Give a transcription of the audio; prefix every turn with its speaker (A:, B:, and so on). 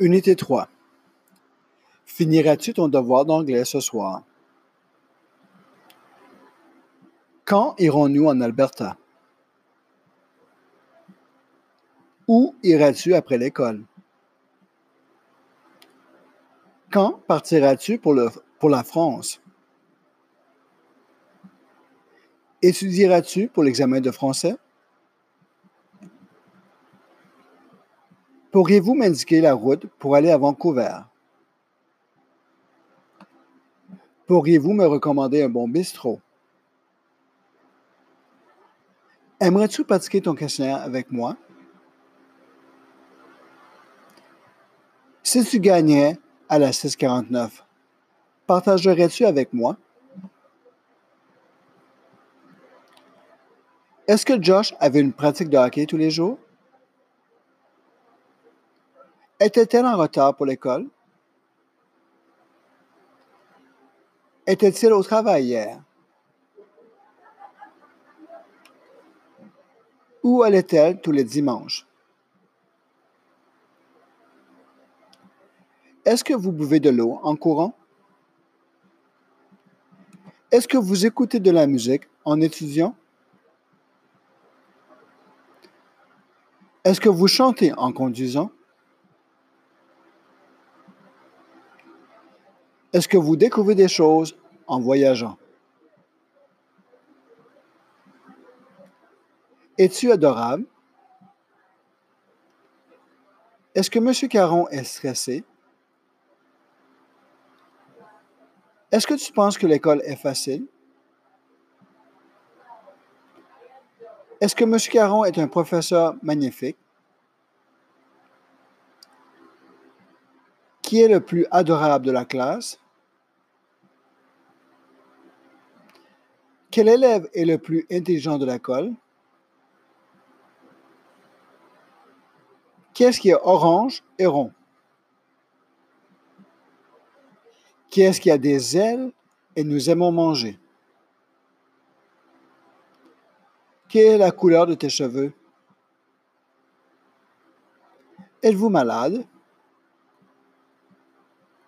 A: Unité 3. Finiras-tu ton devoir d'anglais ce soir? Quand irons-nous en Alberta? Où iras-tu après l'école? Quand partiras-tu pour, le, pour la France? Étudieras-tu pour l'examen de français? Pourriez-vous m'indiquer la route pour aller à Vancouver? Pourriez-vous me recommander un bon bistrot? Aimerais-tu pratiquer ton questionnaire avec moi? Si tu gagnais à la 649, partagerais-tu avec moi? Est-ce que Josh avait une pratique de hockey tous les jours? Était-elle en retard pour l'école? Était-il au travail hier? Où allait-elle tous les dimanches? Est-ce que vous buvez de l'eau en courant? Est-ce que vous écoutez de la musique en étudiant? Est-ce que vous chantez en conduisant? Est-ce que vous découvrez des choses en voyageant? Es-tu adorable? Est-ce que M. Caron est stressé? Est-ce que tu penses que l'école est facile? Est-ce que M. Caron est un professeur magnifique? Qui est le plus adorable de la classe? Quel élève est le plus intelligent de l'école? Qu'est-ce qui est orange et rond? Qui est-ce qui a des ailes et nous aimons manger? Quelle est la couleur de tes cheveux? Êtes-vous malade?